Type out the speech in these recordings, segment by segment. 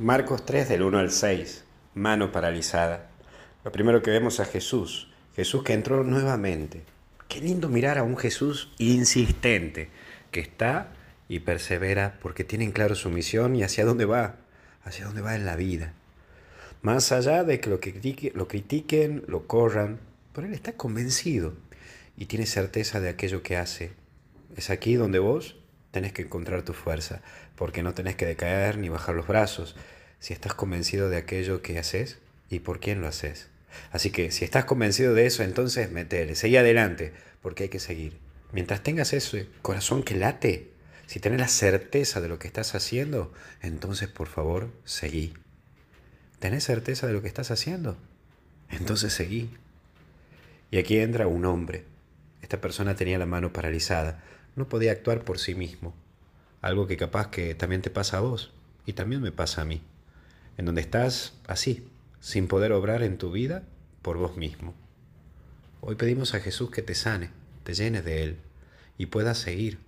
Marcos 3 del 1 al 6, mano paralizada. Lo primero que vemos a Jesús, Jesús que entró nuevamente. Qué lindo mirar a un Jesús insistente, que está y persevera porque tiene claro su misión y hacia dónde va, hacia dónde va en la vida. Más allá de que lo, lo critiquen, lo corran, pero él está convencido y tiene certeza de aquello que hace. Es aquí donde vos tenés que encontrar tu fuerza, porque no tenés que decaer ni bajar los brazos, si estás convencido de aquello que haces y por quién lo haces. Así que si estás convencido de eso, entonces metele, seguí adelante, porque hay que seguir. Mientras tengas ese corazón que late, si tenés la certeza de lo que estás haciendo, entonces por favor, seguí. ¿Tenés certeza de lo que estás haciendo? Entonces seguí. Y aquí entra un hombre. Esta persona tenía la mano paralizada, no podía actuar por sí mismo. Algo que capaz que también te pasa a vos y también me pasa a mí. En donde estás así, sin poder obrar en tu vida por vos mismo. Hoy pedimos a Jesús que te sane, te llenes de Él y puedas seguir,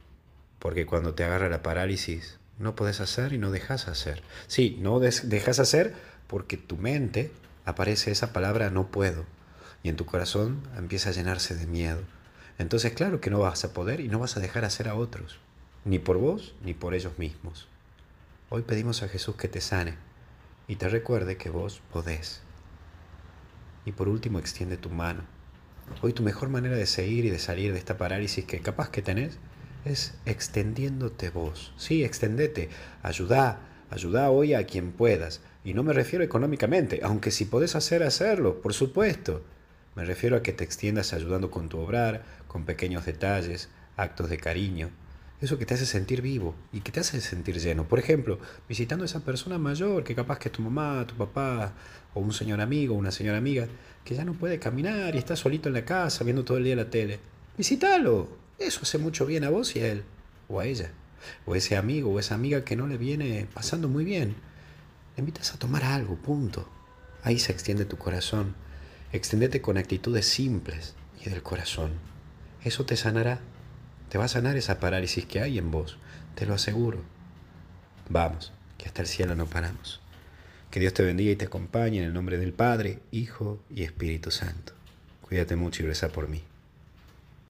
porque cuando te agarra la parálisis no puedes hacer y no dejas hacer. Sí, no dejas hacer porque tu mente aparece esa palabra no puedo y en tu corazón empieza a llenarse de miedo entonces claro que no vas a poder y no vas a dejar hacer a otros, ni por vos ni por ellos mismos. Hoy pedimos a Jesús que te sane y te recuerde que vos podés. Y por último, extiende tu mano. Hoy tu mejor manera de seguir y de salir de esta parálisis que capaz que tenés es extendiéndote vos. Sí, extendete, ayuda, ayuda hoy a quien puedas. Y no me refiero económicamente, aunque si podés hacer, hacerlo, por supuesto. Me refiero a que te extiendas ayudando con tu obrar, con pequeños detalles, actos de cariño, eso que te hace sentir vivo y que te hace sentir lleno. Por ejemplo, visitando a esa persona mayor que capaz que es tu mamá, tu papá, o un señor amigo, una señora amiga, que ya no puede caminar y está solito en la casa viendo todo el día la tele. Visítalo. Eso hace mucho bien a vos y a él, o a ella, o a ese amigo o esa amiga que no le viene pasando muy bien. Le invitas a tomar algo, punto. Ahí se extiende tu corazón. Extendete con actitudes simples y del corazón. Eso te sanará. Te va a sanar esa parálisis que hay en vos. Te lo aseguro. Vamos, que hasta el cielo no paramos. Que Dios te bendiga y te acompañe en el nombre del Padre, Hijo y Espíritu Santo. Cuídate mucho y reza por mí.